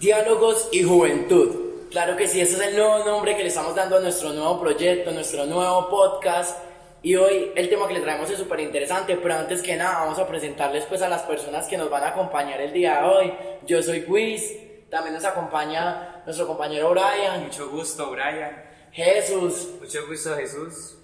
Diálogos y Juventud. Claro que sí, ese es el nuevo nombre que le estamos dando a nuestro nuevo proyecto, nuestro nuevo podcast. Y hoy el tema que les traemos es súper interesante, pero antes que nada vamos a presentarles pues a las personas que nos van a acompañar el día de hoy. Yo soy Quiz, también nos acompaña nuestro compañero Brian, Mucho gusto, Brian. Jesús, Mucho gusto, Jesús.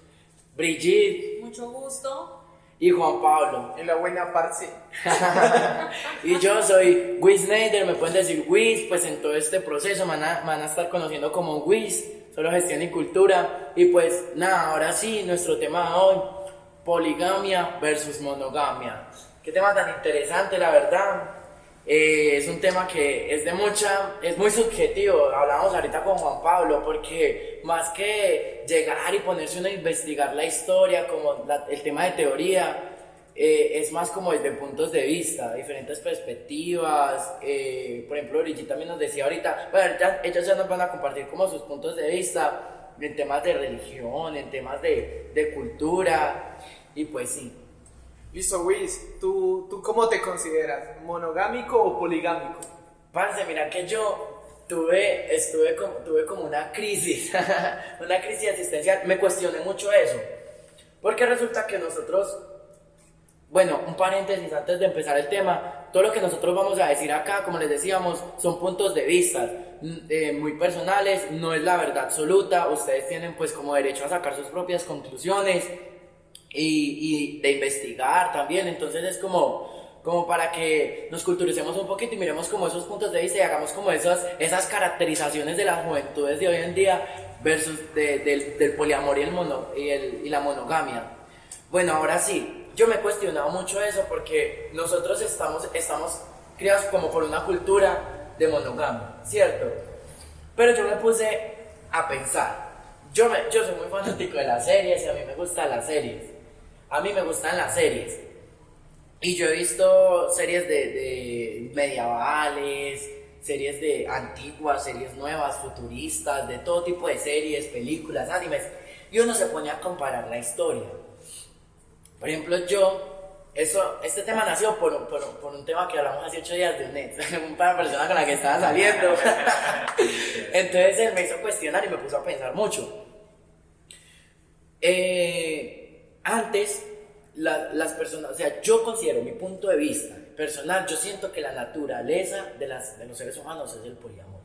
Brigitte Mucho gusto. Y Juan Pablo. En la buena parte. Y yo soy Wiz Snyder, me pueden decir Wiz, pues en todo este proceso me van a, me van a estar conociendo como Wiz, solo gestión y cultura. Y pues nada, ahora sí, nuestro tema de hoy, poligamia versus monogamia. Qué tema tan interesante, la verdad. Eh, es un tema que es de mucha, es muy subjetivo. Hablamos ahorita con Juan Pablo, porque más que llegar y ponerse uno a investigar la historia, como la- el tema de teoría, eh, es más como desde puntos de vista, diferentes perspectivas. eh, por ejemplo, Brigitte también nos decía ahorita, bueno, ya- ellos ya nos van a compartir como sus puntos de vista en temas de religión, en temas de, de cultura, y pues sí. Listo, Wiz, ¿tú, ¿tú cómo te consideras? ¿Monogámico o poligámico? Parce, mira que yo tuve, estuve como, tuve como una crisis, una crisis existencial, me cuestioné mucho eso, porque resulta que nosotros, bueno, un paréntesis antes de empezar el tema, todo lo que nosotros vamos a decir acá, como les decíamos, son puntos de vista mm, eh, muy personales, no es la verdad absoluta, ustedes tienen pues como derecho a sacar sus propias conclusiones y, y de investigar también, entonces es como, como para que nos culturicemos un poquito y miremos como esos puntos de vista y hagamos como esas, esas caracterizaciones de las juventudes de hoy en día versus de- del, del poliamor y, el mono, y, el- y la monogamia. Bueno, ahora sí, yo me he cuestionado mucho eso porque nosotros estamos, estamos criados como por una cultura de monogamia, ¿cierto? Pero yo me puse a pensar. Yo, me, yo soy muy fanático de las series y a mí me gustan las series. A mí me gustan las series. Y yo he visto series de, medievales, series de antiguas, series nuevas, futuristas, de todo tipo de series, películas, animes. Y uno se pone a comparar la historia. Por ejemplo, yo, eso, este tema nació por, por, por un tema que hablamos hace ocho días de un una persona con la que estaba saliendo. Entonces él me hizo cuestionar y me puso a pensar mucho. Eh, antes, la- las personas, o sea, yo considero mi punto de vista personal, yo siento que la naturaleza de, las, de los seres humanos es el poliamor.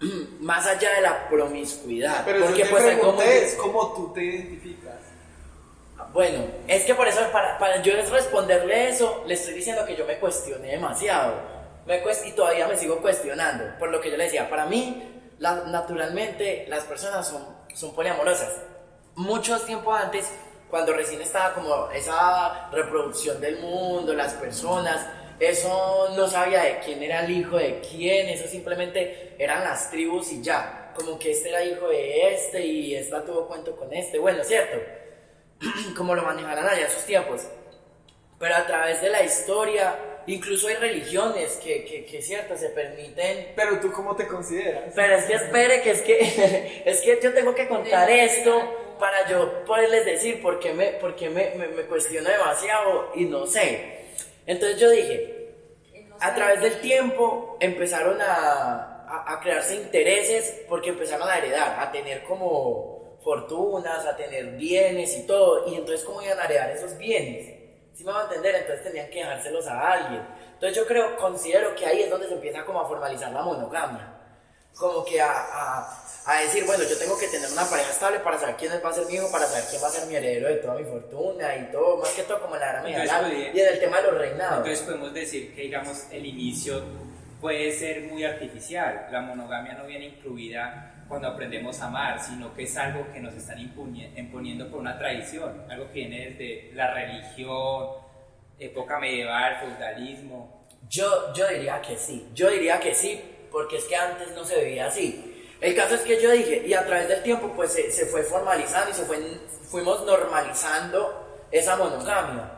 Más allá de la promiscuidad. Pero porque yo pues pregunté es cómo tú te identificas. bueno, es que por eso, para, para yo responderle eso, le estoy diciendo que yo me cuestioné demasiado. Me cuest- y todavía me sigo cuestionando. Por lo que yo le decía, para mí, la- naturalmente, las personas son, son poliamorosas. Mucho tiempo antes, cuando recién estaba como esa reproducción del mundo, las personas, eso no sabía de quién era el hijo de quién, eso simplemente eran las tribus y ya. Como que este era hijo de este y esta tuvo cuento con este. Bueno, cierto como lo manejarán allá en sus tiempos. Pero a través de la historia, incluso hay religiones que, que, que cierto, se permiten. Pero tú cómo te consideras. Pero es que espere, que es que, es que yo tengo que contar esto para yo poderles decir por qué me, por qué me, me, me cuestiono demasiado y no sé. Entonces yo dije, a través del tiempo empezaron a, a, a crearse intereses porque empezaron a heredar, a tener como fortunas, a tener bienes y todo. Y entonces, ¿cómo iban a heredar esos bienes? Si me van a entender, entonces tenían que dejárselos a alguien. Entonces yo creo, considero que ahí es donde se empieza como a formalizar la monogamia. Como que a, a, a decir, bueno, yo tengo que tener una pareja estable para saber quién va a ser mi hijo, para saber quién va a ser mi heredero de toda mi fortuna y todo, más que todo como en la era medieval Entonces, y en el tema de los reinados. Entonces podemos decir que, digamos, el inicio puede ser muy artificial. La monogamia no viene incluida cuando aprendemos a amar, sino que es algo que nos están imponiendo por una tradición, algo que viene desde la religión, época medieval, feudalismo. Yo, yo diría que sí, yo diría que sí, porque es que antes no se veía así. El caso es que yo dije, y a través del tiempo pues se, se fue formalizando y se fue, fuimos normalizando esa monogamia.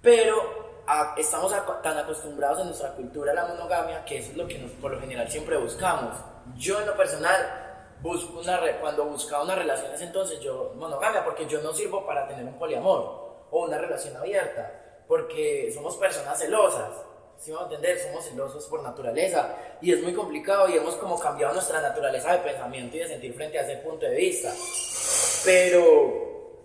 Pero a- estamos aco- tan acostumbrados en nuestra cultura a la monogamia que eso es lo que nos, por lo general siempre buscamos. Yo en lo personal busco una re- cuando buscaba una relación en ese entonces yo monogamia porque yo no sirvo para tener un poliamor o una relación abierta porque somos personas celosas si vamos a entender, somos celosos por naturaleza y es muy complicado y hemos como cambiado nuestra naturaleza de pensamiento y de sentir frente a ese punto de vista. Pero,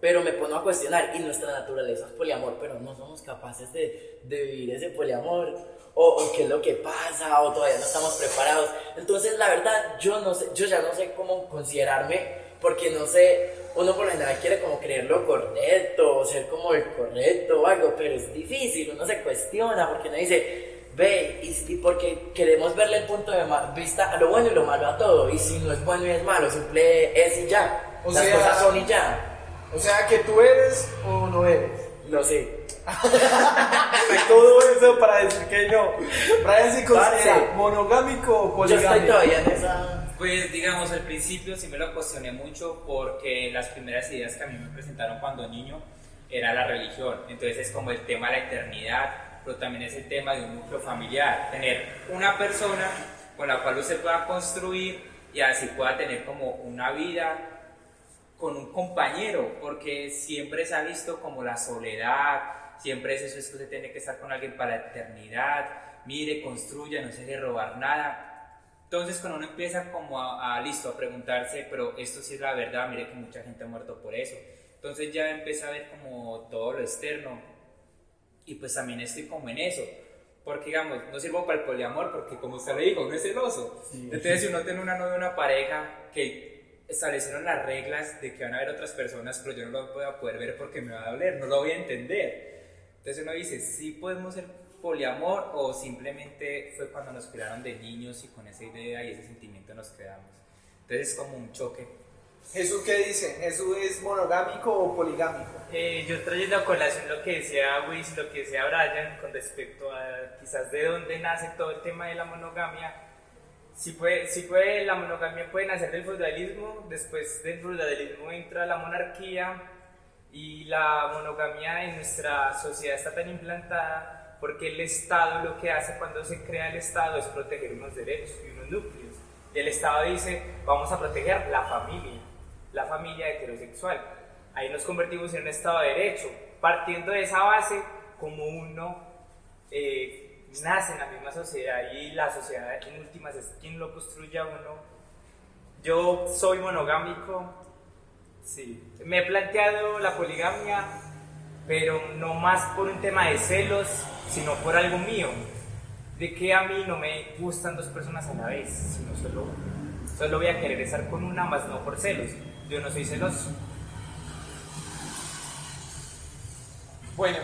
pero me pongo a cuestionar y nuestra naturaleza es poliamor, pero no somos capaces de, de vivir ese poliamor o, o, qué es lo que pasa o todavía no estamos preparados. Entonces la verdad yo no sé, yo ya no sé cómo considerarme porque no sé, uno por lo general quiere como creer lo correcto, o ser como el correcto o algo, pero es difícil, uno se cuestiona porque uno dice, ve, y, porque queremos verle el punto de vista a lo bueno y lo malo a todo, y si no es bueno y es malo, simple es y ya, O las sea- cosas son y ya, O sea, que tú eres o no eres. no sé. Todo eso para decir que no. Brian se considera monogámico o Yo estoy poligámico. todavía en esa... Pues digamos, al principio sí me lo cuestioné mucho porque las primeras ideas que a mí me presentaron cuando niño era la religión. Entonces es como el tema de la eternidad, pero también es el tema de un núcleo familiar. Tener una persona con la cual usted pueda construir y así pueda tener como una vida con un compañero, porque siempre se ha visto como la soledad, siempre es eso, es que usted tiene que estar con alguien para la eternidad, mire, construya, no se deje robar nada. Entonces cuando uno empieza como a, a, listo, a preguntarse, pero esto sí es la verdad, mire que mucha gente ha muerto por eso. Entonces ya empieza a ver como todo lo externo y pues también estoy como en eso. Porque digamos, no sirvo para el poliamor porque como usted le dijo, uno es celoso. Entonces si uno tiene una novia una pareja que establecieron las reglas de que van a haber otras personas, pero yo no lo voy a poder ver porque me va a doler, no lo voy a entender. Entonces uno dice, sí podemos ser poliamor o simplemente fue cuando nos crearon de niños y con esa idea y ese sentimiento nos quedamos. Entonces es como un choque. ¿Jesús qué dice? ¿Jesús es monogámico o poligámico? Eh, yo trayendo a colación lo que decía Wiz, lo que decía Brian con respecto a quizás de dónde nace todo el tema de la monogamia. Si puede, si puede, la monogamia puede nacer del feudalismo, después del feudalismo entra la monarquía y la monogamia en nuestra sociedad está tan implantada porque el Estado lo que hace cuando se crea el Estado es proteger unos derechos y unos núcleos. Y el Estado dice, vamos a proteger la familia, la familia heterosexual. Ahí nos convertimos en un Estado de Derecho. Partiendo de esa base, como uno eh, nace en la misma sociedad y la sociedad en últimas es quien lo construye a uno. Yo soy monogámico, sí. Me he planteado la poligamia, pero no más por un tema de celos, sino por algo mío. De que a mí no me gustan dos personas a la vez, sino solo. Solo voy a querer estar con una, más no por celos. Yo no soy celoso. Bueno,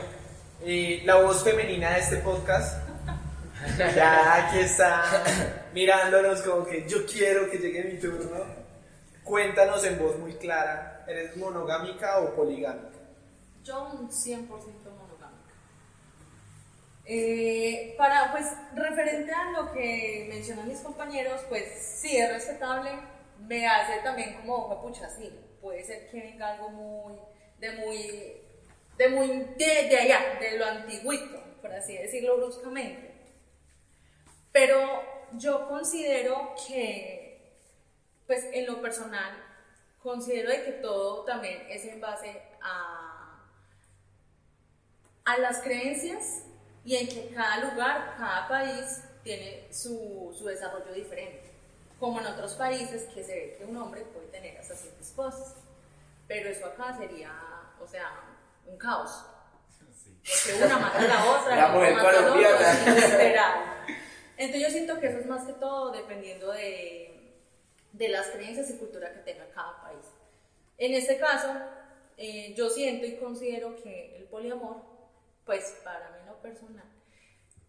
eh, la voz femenina de este podcast. Ya aquí está mirándonos como que yo quiero que llegue mi turno. Cuéntanos en voz muy clara, ¿eres monogámica o poligámica? Yo un 100% monogámica. Eh, para, pues, referente a lo que mencionan mis compañeros, pues sí, es respetable. Me hace también como, "Jue pucha, sí, puede ser que venga algo muy, de muy, de muy, de, de allá, de lo antiguito, por así decirlo bruscamente. Pero yo considero que, pues, en lo personal, considero de que todo también es en base a a las creencias y en que cada lugar, cada país tiene su, su desarrollo diferente. Como en otros países que se ve que un hombre puede tener hasta siete esposas. Pero eso acá sería, o sea, un caos. Porque una mata a la otra, La mujer colombiana. Entonces yo siento que eso es más que todo dependiendo de, de las creencias y cultura que tenga cada país. En este caso, eh, yo siento y considero que el poliamor, pues para mí personal,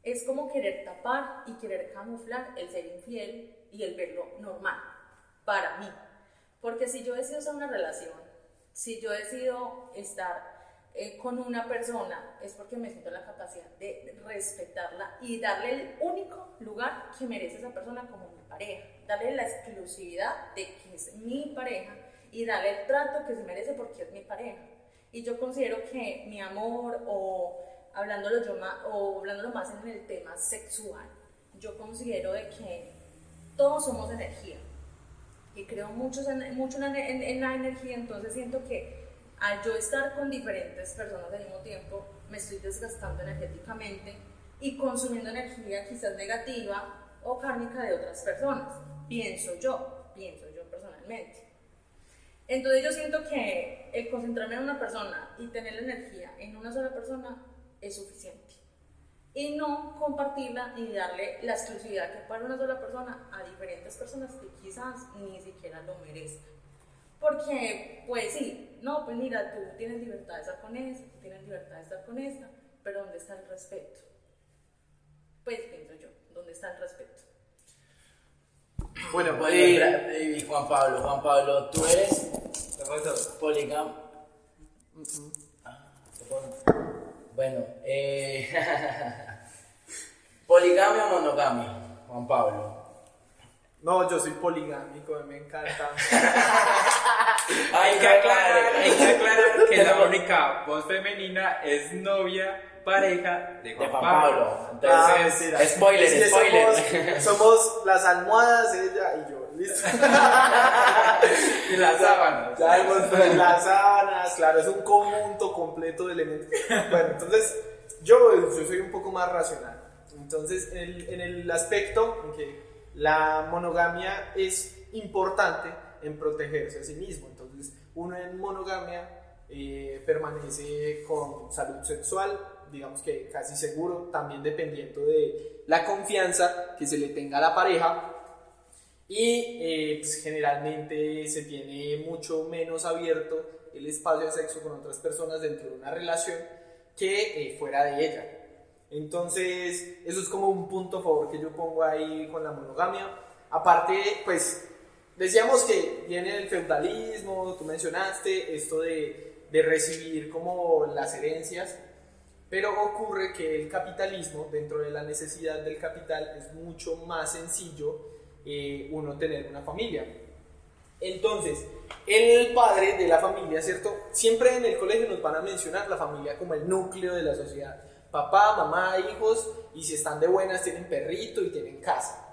es como querer tapar y querer camuflar el ser infiel y el verlo normal, para mí. Porque si yo decido hacer una relación, si yo decido estar eh, con una persona, es porque me siento la capacidad de respetarla y darle el único lugar que merece esa persona como mi pareja, darle la exclusividad de que es mi pareja y darle el trato que se merece porque es mi pareja. Y yo considero que mi amor o hablándolo, yo ma- o hablándolo más en el tema sexual, yo considero de que todos somos energía y creo mucho mucho en, en- en la energía, entonces siento que al yo estar con diferentes personas al mismo tiempo, me estoy desgastando energéticamente y consumiendo energía quizás negativa o kármica de otras personas. Pienso yo, pienso yo personalmente. Entonces yo siento que el concentrarme en una persona y tener la energía en una sola persona es suficiente. Y no compartirla ni darle la exclusividad que para una sola persona a diferentes personas que quizás ni siquiera lo merezcan. Porque, pues sí, no, pues mira, tú tienes libertad de estar con esta, tú tienes libertad de estar con esta, pero ¿dónde está el respeto? Pues pienso yo, ¿dónde está el respeto? Bueno, pues, y Juan Pablo, Juan Pablo, tú eres ¿Qué pasó? poligam. Ah, Bueno, eh, poligamia o monogamia, Juan Pablo. No, yo soy poligámico, me encanta. Hay que aclarar, hay que aclarar que la única voz femenina es novia, pareja de De Juan Pablo. Pablo. Ah, Entonces, mentira. spoiler, spoiler. Somos, somos las almohadas, ella y yo. ¿Listo? Y las sábanas. Ya hemos las sábanas, claro, es un conjunto completo de elementos. Bueno, entonces yo, yo soy un poco más racional. Entonces, en el, en el aspecto en que la monogamia es importante en protegerse a sí mismo. Entonces, uno en monogamia eh, permanece con salud sexual, digamos que casi seguro, también dependiendo de la confianza que se le tenga a la pareja y eh, pues, generalmente se tiene mucho menos abierto el espacio de sexo con otras personas dentro de una relación que eh, fuera de ella. Entonces, eso es como un punto a favor que yo pongo ahí con la monogamia. Aparte, pues, decíamos que viene el feudalismo, tú mencionaste esto de, de recibir como las herencias, pero ocurre que el capitalismo, dentro de la necesidad del capital, es mucho más sencillo eh, uno tener una familia. Entonces, el padre de la familia, ¿cierto? Siempre en el colegio nos van a mencionar la familia como el núcleo de la sociedad. Papá, mamá, hijos, y si están de buenas tienen perrito y tienen casa.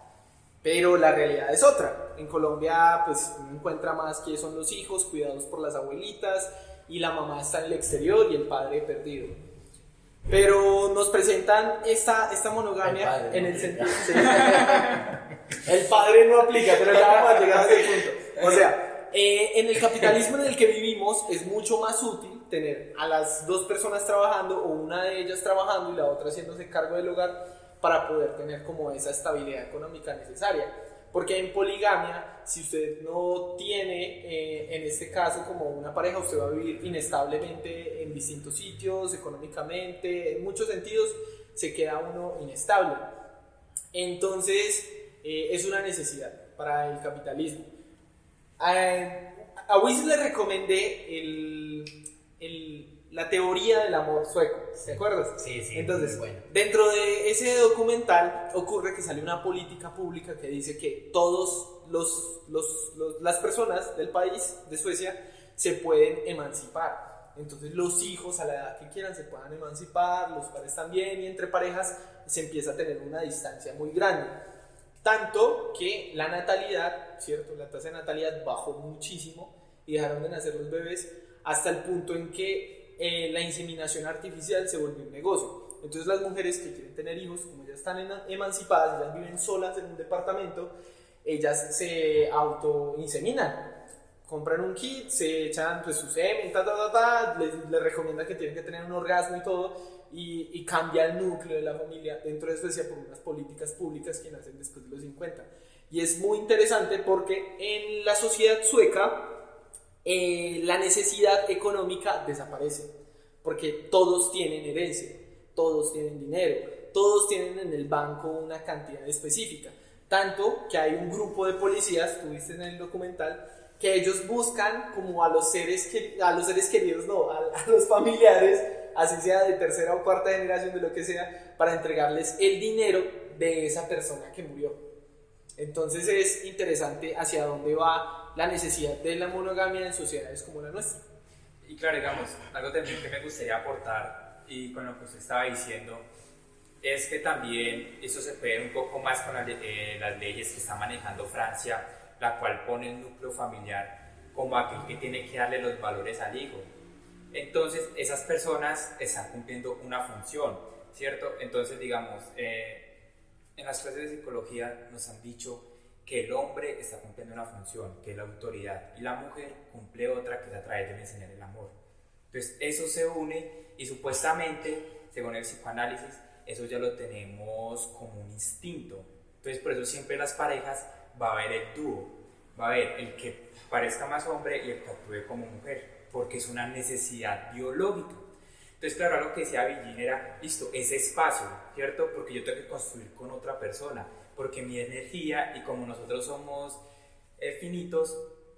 Pero la realidad es otra. En Colombia, pues uno encuentra más que son los hijos cuidados por las abuelitas y la mamá está en el exterior y el padre perdido. Pero nos presentan esta, esta monogamia El padre, en el sentido. el padre no aplica, pero ya vamos a llegar a ese punto. O sea, eh, en el capitalismo en el que vivimos es mucho más útil tener a las dos personas trabajando o una de ellas trabajando y la otra haciéndose cargo del hogar para poder tener como esa estabilidad económica necesaria. Porque en poligamia, si usted no tiene, eh, en este caso, como una pareja, usted va a vivir inestablemente en distintos sitios, económicamente, en muchos sentidos, se queda uno inestable. Entonces, eh, es una necesidad para el capitalismo. A, a Wies le recomendé el, el- la teoría del amor sueco, ¿te acuerdas? Sí, sí, Entonces, bueno. dentro de ese documental ocurre que sale una política pública que dice que todos los, los- los- las personas del país, de Suecia, se pueden emancipar. Entonces los hijos a la edad que quieran se puedan emancipar, los padres también, y entre parejas se empieza a tener una distancia muy grande. Tanto que la natalidad, ¿cierto? La tasa de natalidad bajó muchísimo y dejaron de nacer los bebés hasta el punto en que eh, la inseminación artificial se volvió un negocio. Entonces las mujeres que quieren tener hijos, como ya están emancipadas, ellas viven solas en un departamento, ellas se auto-inseminan. Compran un kit, se echan pues, su semen, les, les recomienda que tienen que tener un orgasmo y todo, y, y cambia el núcleo de la familia dentro de Suecia por unas políticas públicas que nacen después de los 50. Y es muy interesante porque en la sociedad sueca eh, la necesidad económica desaparece, porque todos tienen herencia, todos tienen dinero, todos tienen en el banco una cantidad específica. Tanto que hay un grupo de policías, tuviste en el documental, que ellos buscan como a los seres, que, a los seres queridos, no, a, a los familiares, así sea de tercera o cuarta generación, de lo que sea, para entregarles el dinero de esa persona que murió. Entonces es interesante hacia dónde va la necesidad de la monogamia en sociedades como la nuestra. Y claro, digamos, algo también que me gustaría aportar y con lo que usted estaba diciendo es que también eso se puede un poco más con eh, las leyes que está manejando Francia, la cual pone el núcleo familiar como aquel que tiene que darle los valores al hijo. Entonces, esas personas están cumpliendo una función, ¿cierto? Entonces, digamos, eh, en las clases de psicología nos han dicho que el hombre está cumpliendo una función, que es la autoridad, y la mujer cumple otra, que es a través de enseñar el amor. Entonces, eso se une y supuestamente, según el psicoanálisis, eso ya lo tenemos como un instinto. Entonces, por eso siempre las parejas va a haber el dúo, va a haber el que parezca más hombre y el que actúe como mujer, porque es una necesidad biológica. Entonces, claro, lo que decía Villín era, listo, ese espacio, ¿cierto? Porque yo tengo que construir con otra persona, porque mi energía y como nosotros somos eh, finitos,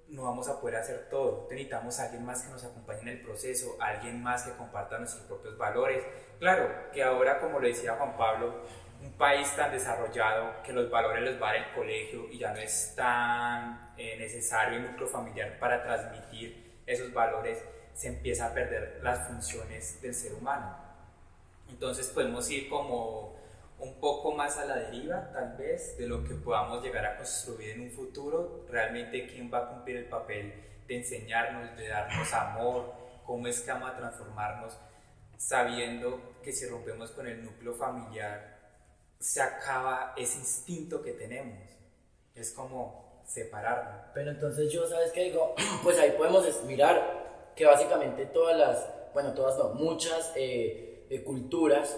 no vamos a poder hacer todo. Necesitamos a alguien más que nos acompañe en el proceso, alguien más que comparta nuestros propios valores. Claro, que ahora, como lo decía Juan Pablo, un país tan desarrollado que los valores los va el colegio y ya no es tan eh, necesario el núcleo familiar para transmitir esos valores, se empieza a perder las funciones del ser humano. Entonces podemos ir como un poco más a la deriva, tal vez, de lo que podamos llegar a construir en un futuro, realmente quién va a cumplir el papel de enseñarnos, de darnos amor, cómo es que vamos a transformarnos, sabiendo que si rompemos con el núcleo familiar, se acaba ese instinto que tenemos. Es como separarnos. Pero entonces yo, ¿sabes qué digo? Pues ahí podemos mirar que básicamente todas las, bueno, todas no, muchas eh, eh, culturas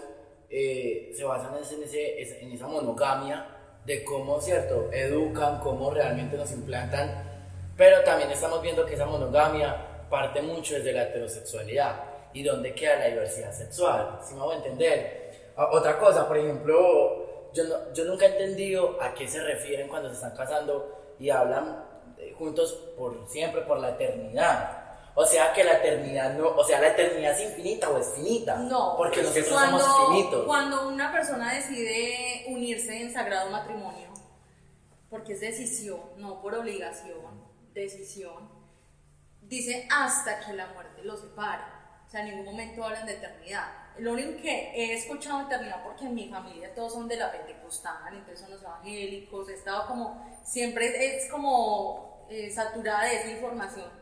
eh, se basan en, ese, en esa monogamia de cómo, ¿cierto?, educan, cómo realmente nos implantan, pero también estamos viendo que esa monogamia parte mucho desde la heterosexualidad y dónde queda la diversidad sexual, si me voy a entender. Otra cosa, por ejemplo, yo, yo nunca he entendido a qué se refieren cuando se están casando y hablan eh, juntos por siempre, por la eternidad. O sea que la eternidad no, o sea, la eternidad es infinita o es finita. No, porque nosotros cuando, somos finitos. Cuando una persona decide unirse en sagrado matrimonio, porque es decisión, no por obligación, decisión, dice hasta que la muerte los separe. O sea, en ningún momento hablan de eternidad. Lo único que he escuchado eternidad, porque en mi familia todos son de la pentecostal, entonces son los evangélicos, he estado como, siempre es como eh, saturada de esa información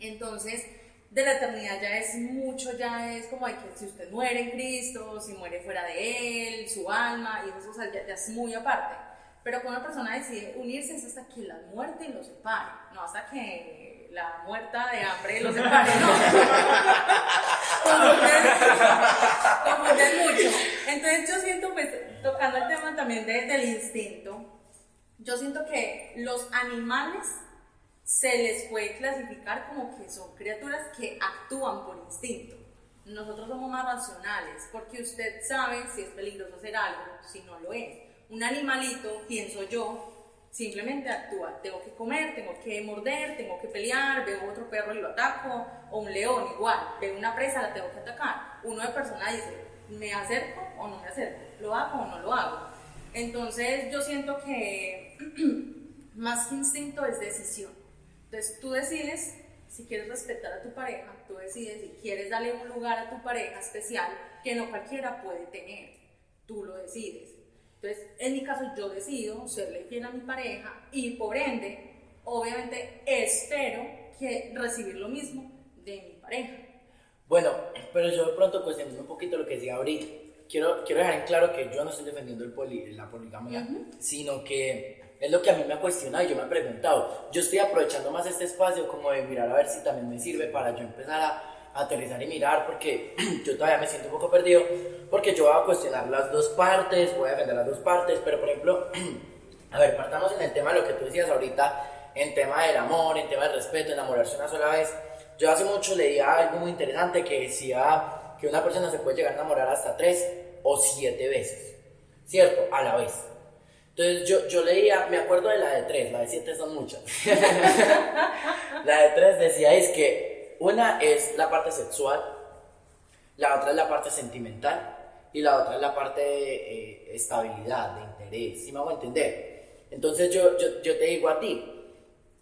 entonces, de la eternidad ya es mucho, ya es como hay que si usted muere en Cristo, si muere fuera de Él, su alma, y eso ya, es muy aparte. Pero cuando una persona decide unirse es hasta que la muerte lo separe, no hasta que la muerta de hambre lo separe, no. confunden, mucho. Entonces yo siento, pues, tocando el tema también del instinto, yo siento que los animales se les puede clasificar como que son criaturas que actúan por instinto. Nosotros somos más racionales porque usted sabe si es peligroso hacer algo, si no lo es. Un animalito, pienso yo, simplemente actúa. Tengo que comer, tengo que morder, tengo que pelear, veo otro perro y lo ataco, o un león igual, veo una presa, la tengo que atacar. Uno de persona dice, ¿me acerco o no me acerco? ¿Lo hago o no lo hago? Entonces yo siento que más que instinto es decisión. Entonces tú decides si quieres respetar a tu pareja, tú decides si quieres darle un lugar a tu pareja especial que no cualquiera puede tener, tú lo decides. Entonces, en mi caso yo decido serle fiel a mi pareja y por ende, obviamente espero que recibir lo mismo de mi pareja. Bueno, pero yo de pronto cuestionando un poquito lo que decía ahorita, quiero, quiero dejar en claro que yo no estoy defendiendo el la poligamia, sino que es lo que a mí me ha cuestionado y yo me he preguntado. Yo estoy aprovechando más este espacio como de mirar a ver si también me sirve para yo empezar a, aterrizar y mirar porque yo todavía me siento un poco perdido porque yo voy a cuestionar las dos partes, voy a defender las dos partes, pero por ejemplo, a ver, partamos en el tema de lo que tú decías ahorita, en tema del amor, en tema del respeto, enamorarse una sola vez. Yo hace mucho leía algo muy interesante que decía que una persona se puede llegar a enamorar hasta tres o siete veces, ¿cierto? A la vez. Entonces yo, yo leía, me acuerdo de la de tres, la de siete son muchas. la de tres decía es que una es la parte sexual, la otra es la parte sentimental y la otra es la parte de eh, estabilidad, de interés, si me hago entender? Entonces yo, yo, yo te digo a ti,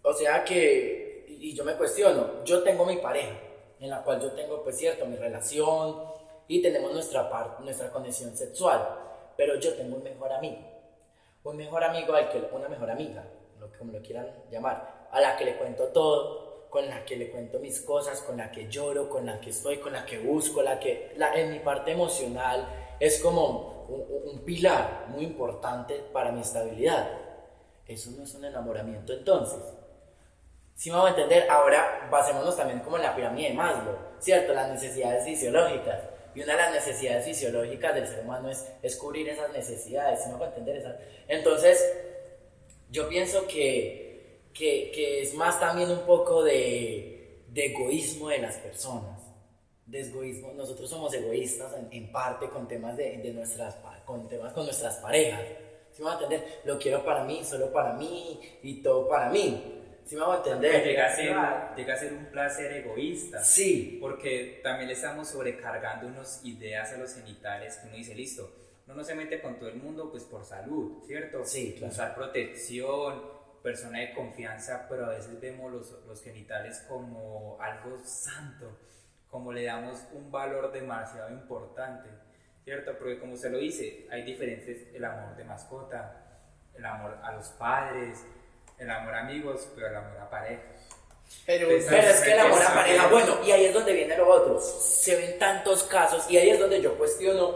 o sea que, y yo me cuestiono, yo tengo mi pareja, en la cual yo tengo, pues cierto, mi relación y tenemos nuestra, parte, nuestra conexión sexual, pero yo tengo un mejor amigo un mejor amigo al que, una mejor amiga, lo, como lo quieran llamar, a la que le cuento todo, con la que le cuento mis cosas, con la que lloro, con la que estoy, con la que busco, la que, en mi parte emocional, es como un, pilar muy importante para mi estabilidad. Eso no es un enamoramiento entonces. Si me vamos a entender, ahora basémonos también como en la pirámide de Maslow, ¿cierto? Las necesidades fisiológicas. Y una de las necesidades fisiológicas del ser humano es, es cubrir esas necesidades, si me hago entender esas. Entonces, yo pienso que, que, que es más también un poco de, de egoísmo de las personas. De egoísmo. Nosotros somos egoístas en, en parte con temas, de, de nuestras, con temas con nuestras parejas. Si me van a entender, lo quiero para mí, solo para mí y todo para mí. Si me van a entender. llega, a ser, llega a ser un placer egoísta. Sí, Porque también le estamos sobrecargando unas ideas a los genitales que uno dice, listo, no se mete con todo el mundo pues por salud, ¿cierto? Sí, claro. Usar protección, persona de confianza, pero a veces vemos los, los genitales como algo santo, como le damos un valor demasiado importante, ¿cierto? Porque como usted lo dice, hay diferentes, el amor de mascota, el amor a los padres, el amor a amigos, pero el amor a pareja. Pero, Pero es que el amor a pareja, bueno, y ahí es donde viene lo otro. Se ven tantos casos, y ahí es donde yo cuestiono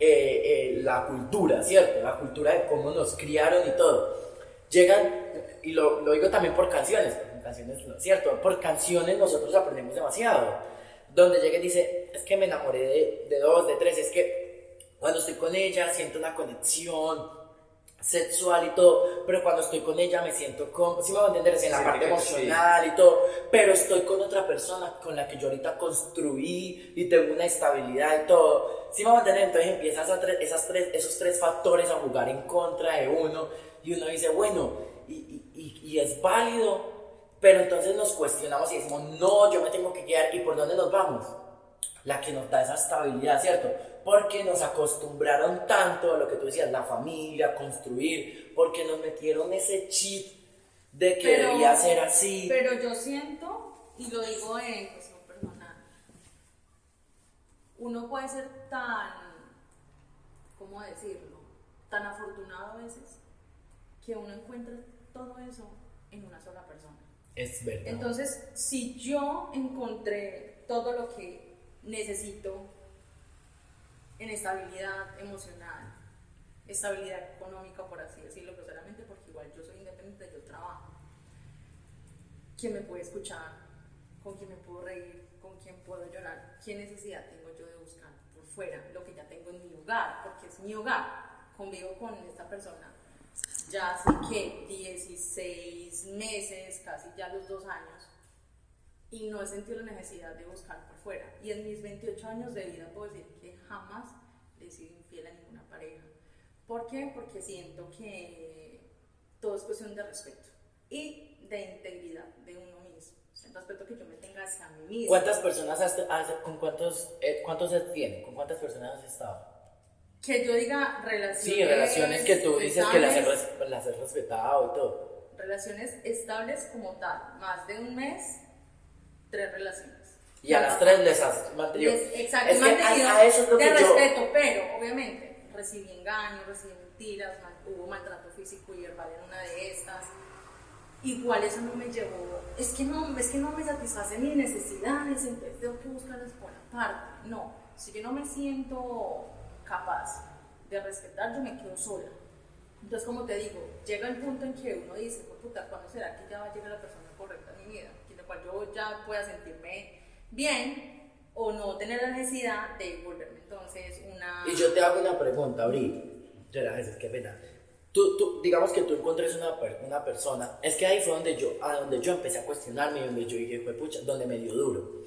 eh, eh, la cultura, ¿cierto? La cultura de cómo nos criaron y todo. Llegan, y lo, lo digo también por canciones, en canciones, no, ¿cierto? Por canciones nosotros aprendemos demasiado. Donde llega y dice, es que me enamoré de, de dos, de tres, es que cuando estoy con ella siento una conexión sexual y todo, pero cuando estoy con ella me siento como, si me va a entender, en la Sí, parte que sí. emocional y todo, pero estoy con otra persona con la que yo ahorita construí y tengo una estabilidad y todo. Si me va a entender, entonces empiezan esas tres, esas tres, esos tres factores a jugar en contra de uno y uno dice, bueno, y, y- y- y es válido, pero entonces nos cuestionamos y decimos, no, yo me tengo que quedar, ¿y por dónde nos vamos? la que nos da esa estabilidad, ¿cierto? Porque nos acostumbraron tanto a lo que tú decías, la familia, construir, porque nos metieron ese chip de que Pero- debía ser así. Pero yo siento, y lo digo en cuestión personal, uno puede ser tan, ¿cómo decirlo? Tan afortunado a veces que uno encuentra todo eso en una sola persona. es verdad. Entonces, si yo encontré todo lo que necesito en estabilidad emocional, estabilidad económica, por así decirlo, groseramente, porque igual yo soy independiente, yo trabajo. ¿Quién me puede escuchar? ¿Con quién me puedo reír? ¿Con quién puedo llorar? ¿Qué necesidad tengo yo de buscar por fuera lo que ya tengo en mi hogar? Porque es mi hogar. Convivo con esta persona ya hace que 16 meses, casi ya los dos años, y no he sentido la necesidad de buscar por fuera. Y en mis 28 años de vida puedo decir que jamás he sido infiel a ninguna pareja. ¿Por qué? Porque siento que todo es cuestión de respeto y de integridad de uno mismo. O sea, el respeto que yo me tenga hacia mí mismo. ¿Cuántas personas has, has- con cuántos, eh, cuántos has tiene? ¿Con cuántas personas has estado? Que yo diga relaciones. Sí, relaciones que tú dices que las res- las has respetado y todo. Relaciones estables como tal. Más de un mes, tres relaciones. Y a las tres les has mantenido. Exacto, Es a- a eso es lo de que yo- respeto, pero obviamente recibí engaños, recibí mentiras, mal- hubo maltrato físico y verbal en una de estas. Igual eso no me llevó, es que no, es que no me satisface mis necesidades, entonces tengo que buscarlas por aparte. No, si yo no me siento capaz de respetar, yo me quedo sola. Entonces, como te digo, llega el punto en que uno dice, "Pues, puta, ¿cuándo será que ya va a llegar la persona correcta en mi vida? En la cual yo ya pueda sentirme bien o no tener la necesidad de volverme entonces una... Y yo te hago una pregunta, Abril. Yo a veces, qué pena. Tú, tú, digamos que tú encontres una, una persona. Es que ahí fue donde yo, a donde yo empecé a cuestionarme donde yo dije, pucha, donde me dio duro.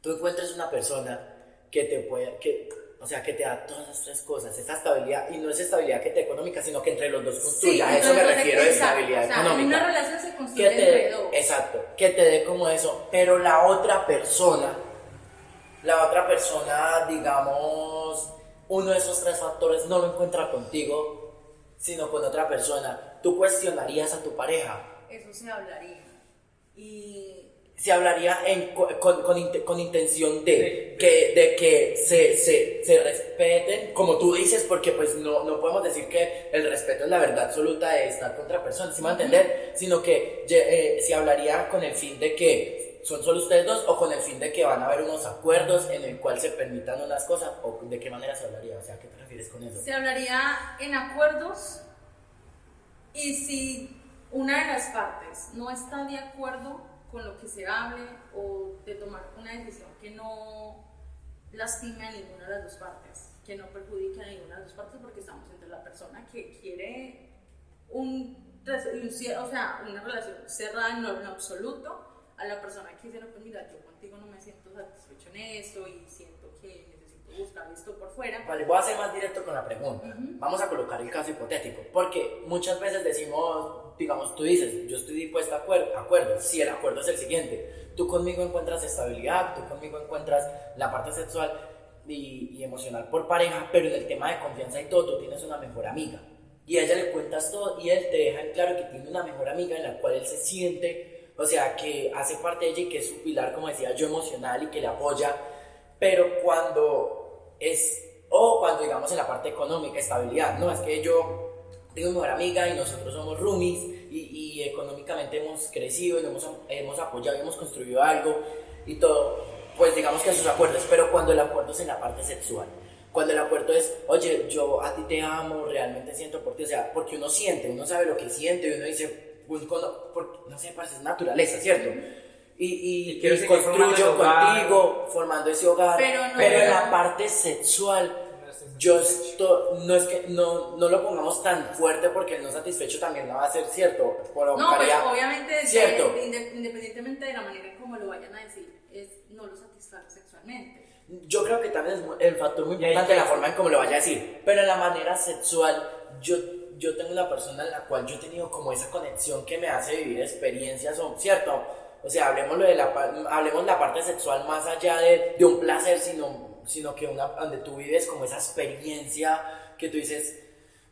Tú encuentres una persona que te puede, que, o sea, que te da todas las tres cosas, esa estabilidad, y no es estabilidad que te económica, sino que entre los dos construya. a eso me refiero exacto, estabilidad o sea, económica. Una relación se que construye te entre dé, dos. exacto, que te dé como eso, pero la otra persona, la otra persona, digamos, uno de esos tres factores no lo encuentra contigo, sino con otra persona, tú cuestionarías a tu pareja, Eso se hablaría. Y se hablaría en, con, con, con intención de, que, de que se, se, se respeten, como tú dices, porque pues no, no podemos decir que el respeto es la verdad absoluta de estar con otra persona, ¿sí me entender? Sino que eh, se hablaría con el fin de que son solo ustedes dos o con el fin de que van a haber unos acuerdos en el cual se permitan unas cosas o de qué manera se hablaría? O sea, ¿a qué te refieres con eso? Se hablaría en acuerdos y si una de las partes no está de acuerdo con lo que se hable o de tomar una decisión que no lastime a ninguna de las dos partes, que no perjudique a ninguna de las dos partes porque estamos entre la persona que quiere un, un o sea, una relación cerrada en, en absoluto a la persona que dice, no, pues mira, yo contigo no me siento satisfecho en esto y siento que buscar esto por fuera. Vale, voy a ser más directo con la pregunta. Vamos a colocar el caso hipotético, porque muchas veces decimos, digamos, tú dices, yo estoy dispuesta a acuerdo, acuerdo, si el acuerdo es el siguiente, tú conmigo encuentras estabilidad, tú conmigo encuentras la parte sexual y, y emocional por pareja, pero en el tema de confianza y todo, tú tienes una mejor amiga. Y a ella le cuentas todo y él te deja en claro que tiene una mejor amiga en la cual él se siente o sea, que hace parte de ella y que es su pilar, como decía yo, emocional y que le apoya, pero cuando es, o cuando digamos en la parte económica, estabilidad, no, es que yo tengo mejor amiga y nosotros somos roomies y, económicamente hemos crecido y hemos, hemos apoyado y hemos construido algo y todo, pues digamos que esos acuerdos, pero cuando el acuerdo es en la parte sexual, cuando el acuerdo es, oye, yo a ti te amo, realmente siento por ti, o sea, porque uno siente, uno sabe lo que siente y uno dice, no sé, pues es naturaleza, ¿cierto? Y, y, y construyo contigo, formando ese hogar, pero, en la parte sexual, yo no es que no, no lo pongamos tan fuerte porque el no satisfecho también no va a ser cierto. no, pues obviamente, cierto. independientemente de la manera en cómo lo vayan a decir, es, no lo satisface sexualmente. Yo creo que también es el factor muy importante la forma en cómo lo vaya a decir, pero en la manera sexual, yo yo tengo una persona en la cual yo he tenido como esa conexión que me hace vivir experiencias, ¿cierto? O sea, hablemos de la, hablemos la parte sexual más allá de, de un placer, sino, sino que una, donde tú vives como esa experiencia que tú dices,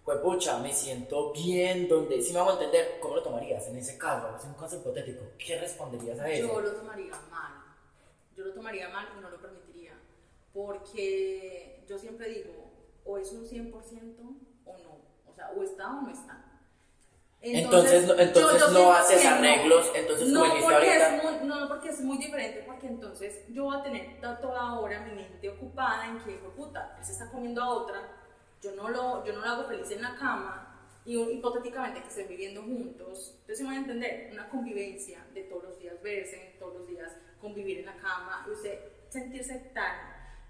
pues pucha, me siento bien, donde, si me hago entender, ¿cómo lo tomarías en ese caso? Es un caso hipotético, ¿qué responderías a eso? Yo lo tomaría mal, yo lo tomaría mal y no lo permitiría, porque yo siempre digo, o es un 100% o no o está o no está. Entonces, entonces, no haces arreglos, entonces no, porque es muy, no, porque es muy diferente, porque entonces yo voy a tener toda hora mi mente ocupada en que, puta, él se está comiendo a otra, yo no lo, yo no lo hago feliz en la cama, y hipotéticamente que estén viviendo juntos, entonces me voy a entender, una convivencia de todos los días verse, todos los días convivir en la cama, y usted sentirse tan,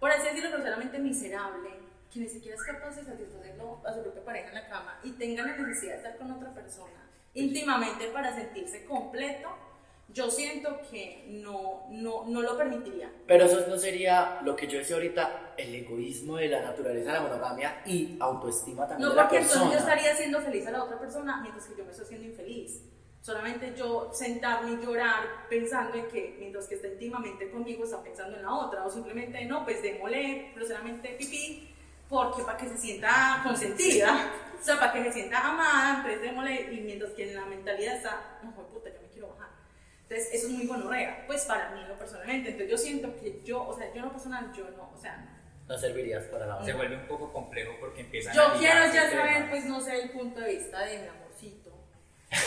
por así decirlo, groseramente miserable, que ni siquiera es capaz de satisfacerlo a su propia pareja en la cama y tenga la necesidad de estar con otra persona íntimamente para sentirse completo, yo siento que no, no, no lo permitiría. Pero eso no sería lo que yo decía ahorita, el egoísmo de la naturaleza de la monogamia y autoestima también no, de la persona. No, porque entonces yo estaría haciendo feliz a la otra persona mientras que yo me estoy haciendo infeliz. Solamente yo sentarme y llorar pensando en que mientras que está íntimamente conmigo está pensando en la otra, o simplemente no, pues démosle groseramente pipí porque para que se sienta consentida, o sea, para que se sienta amada, entonces démosle, y mientras que en la mentalidad está, no, puta, yo me quiero bajar. Entonces, eso es muy gonorrea, pues para mí, personalmente. Entonces, yo siento que yo, o sea, yo no personal, yo no, o sea, no servirías para la Se vuelve un poco complejo porque empiezan Yo a quiero ya saber, pues no sé, el punto de vista de mi amorcito. sí,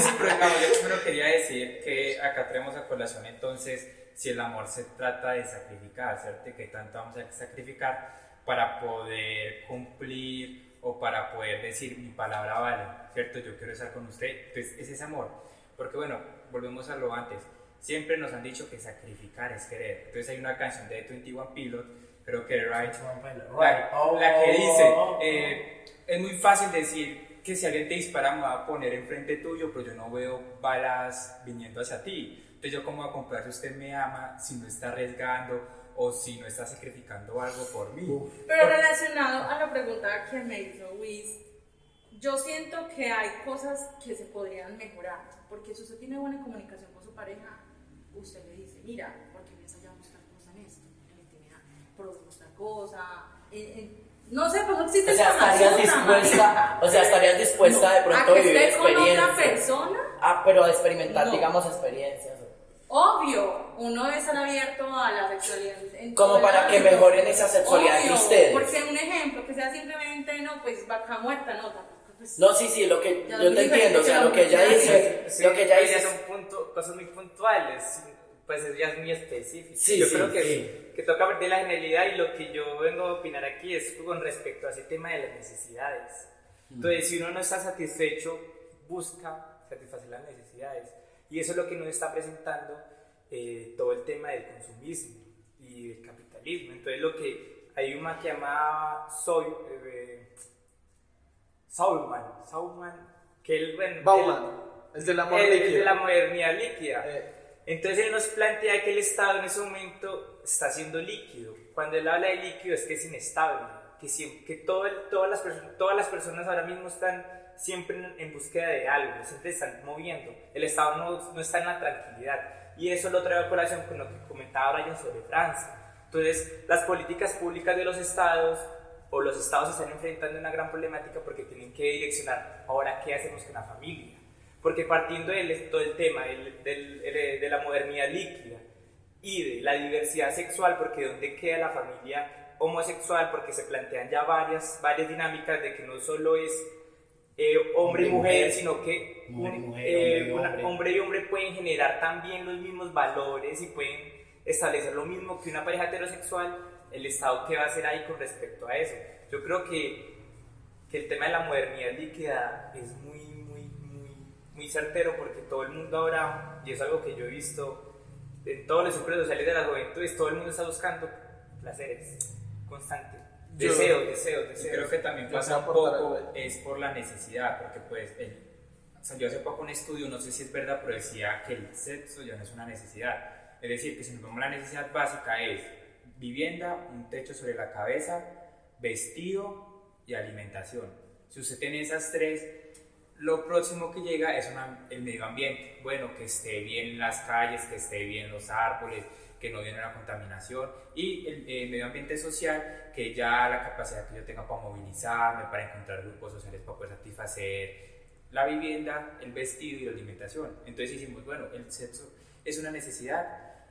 sí, pero no, yo primero quería decir que acá traemos a colación entonces si el amor se trata de sacrificar, ¿cierto? ¿Qué tanto vamos a sacrificar para poder cumplir o para poder decir mi palabra vale, ¿cierto? Yo quiero estar con usted. Entonces, es ese amor. Porque bueno, volvemos a lo antes. Siempre nos han dicho que sacrificar es querer. Entonces hay una canción de 21 Pilot, creo que Right, la, la que dice, eh, es muy fácil decir que si alguien te dispara me va a poner enfrente tuyo, pero yo no veo balas viniendo hacia ti. Entonces yo cómo voy a comprar si usted me ama, si no está arriesgando o si no está sacrificando algo por mí. Pero relacionado a la pregunta que me hizo Luis, yo siento que hay cosas que se podrían mejorar, porque si usted tiene buena comunicación con su pareja, usted le dice, mira, porque me ensayamos tal cosa en esto, la intimidad, probemos tal cosa, no sé, pues no existe o sea, estarías dispuesta, o sea, estarías dispuesta de pronto a, vivir experiencias. con otra persona. Ah, pero a experimentar, digamos, experiencias. Obvio, uno debe estar abierto a la sexualidad. Como para que mejoren esa sexualidad de ustedes. Porque un ejemplo, que sea simplemente, no, pues vaca muerta, no, No, sí, sí, lo que Ya yo te entiendo, o sea, lo que ella dice, Sí, lo que ella pues ya dice, son punto- cosas muy puntuales, pues es- ya es muy específico. Sí, yo sí, creo que, sí. que toca partir de la generalidad y lo que yo vengo a opinar aquí es con respecto a ese tema de las necesidades. Mm. Entonces, si uno no está satisfecho, busca satisfacer las necesidades. Y eso es lo que nos está presentando eh, todo el tema del consumismo y del capitalismo. Entonces, lo que hay una que llama Soy, eh, Saulman, Saulman, que él, bueno, Bauman, el el- el líquido. de la modernidad líquida. Eh, Entonces él nos plantea que el Estado en ese momento está siendo líquido. Cuando él habla de líquido es que es inestable, que, que todo todas, las todas las personas ahora mismo están siempre en, en búsqueda de algo, siempre están moviendo. El Estado no, no está en la tranquilidad. Y eso lo traigo a colación con lo que comentaba Brian sobre Francia. Entonces, las políticas públicas de los estados o los estados están enfrentando una gran problemática porque tienen que direccionar ahora qué hacemos con la familia. Porque partiendo de todo el tema del- del- de, de la modernidad líquida y de la diversidad sexual, porque ¿dónde queda la familia homosexual? Porque se plantean ya varias, varias dinámicas de que no solo es eh, hombre y Hombre y mujer, mujer. sino que Mujer y un- mujer, eh, hombre y una- hombre. hombre y hombre pueden generar también los mismos valores y pueden establecer lo mismo que una pareja heterosexual, el Estado qué va a hacer ahí con respecto a eso. Yo creo que, que el tema de la modernidad líquida es muy, muy, muy, muy certero porque todo el mundo ahora, y es algo que yo he visto en todos los círculos sociales de la juventud, todo el mundo está buscando placeres constantes, Yo- deseos, Y deseos. creo que también Yo pasa un poco, es por la necesidad, porque pues el, salió hace poco un estudio, no sé si es verdad, pero decía que el sexo ya no es una necesidad. Es decir, que si nos vemos la necesidad básica es vivienda, un techo sobre la cabeza, vestido y alimentación. Si usted tiene esas tres, lo próximo que llega es una- el medio ambiente. Bueno, que esté bien las calles, que esté bien los árboles, que no viene la contaminación. Y el, eh, medio ambiente social, que ya la capacidad que yo tenga para movilizarme, para encontrar grupos sociales para poder satisfacer la vivienda, el vestido y la alimentación. Entonces hicimos, bueno, el sexo es una necesidad.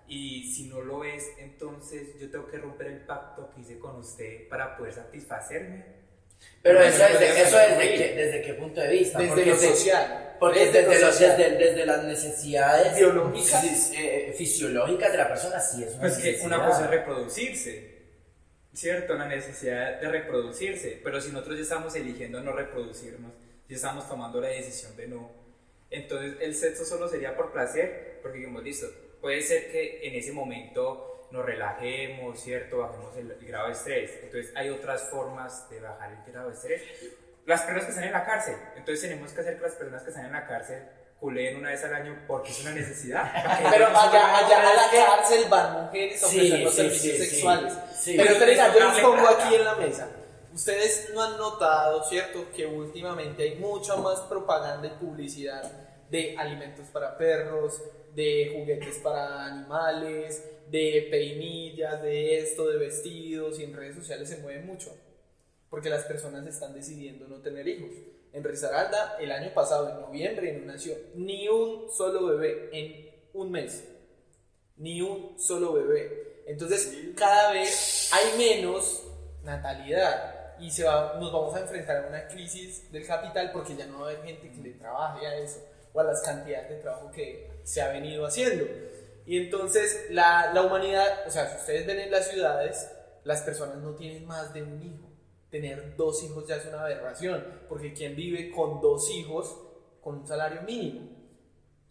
Y si no lo es, entonces yo tengo que romper el pacto que hice con usted para poder satisfacerme. Pero Pero eso, es de- eso es de qué, desde qué punto de vista, desde porque lo se- social. Porque desde, desde, lo social. desde, desde las necesidades Biológicas. fis- eh, fisiológicas de la persona, sí es una Pues que necesidad. una cosa es reproducirse, ¿cierto? La necesidad de reproducirse, pero si nosotros ya estamos eligiendo no reproducirnos, ya estamos tomando la decisión de no, entonces el sexo solo sería por placer, porque digamos, listo, puede ser que en ese momento nos relajemos, ¿cierto? Bajemos el, el grado de estrés, entonces hay otras formas de bajar el grado de estrés. Las personas que están en la cárcel, entonces tenemos que hacer que las personas que están en la cárcel culeen una vez al año porque es una necesidad. Pero allá, allá a la cárcel van mujeres a Sí, los sí, servicios sí, sexuales. Pero Teresa, yo se pongo aquí en la mesa. Ustedes no han notado, ¿cierto?, que últimamente hay mucha más propaganda y publicidad de alimentos para perros, de juguetes para animales, de peinillas, de esto, de vestidos, y en redes sociales se mueve mucho. Porque las personas están decidiendo no tener hijos. En Risaralda, el año pasado, en noviembre, no nació ni un solo bebé en un mes ni un solo bebé. Entonces, cada vez hay menos natalidad y se va, nos vamos a enfrentar a una crisis del capital porque ya no va a haber gente que le trabaje a eso o a las cantidades de trabajo que se ha venido haciendo. Y entonces, la, la humanidad, o sea, si ustedes ven en las ciudades, las personas no tienen más de un hijo. Tener dos hijos ya es una aberración, porque quien vive con dos hijos con un salario mínimo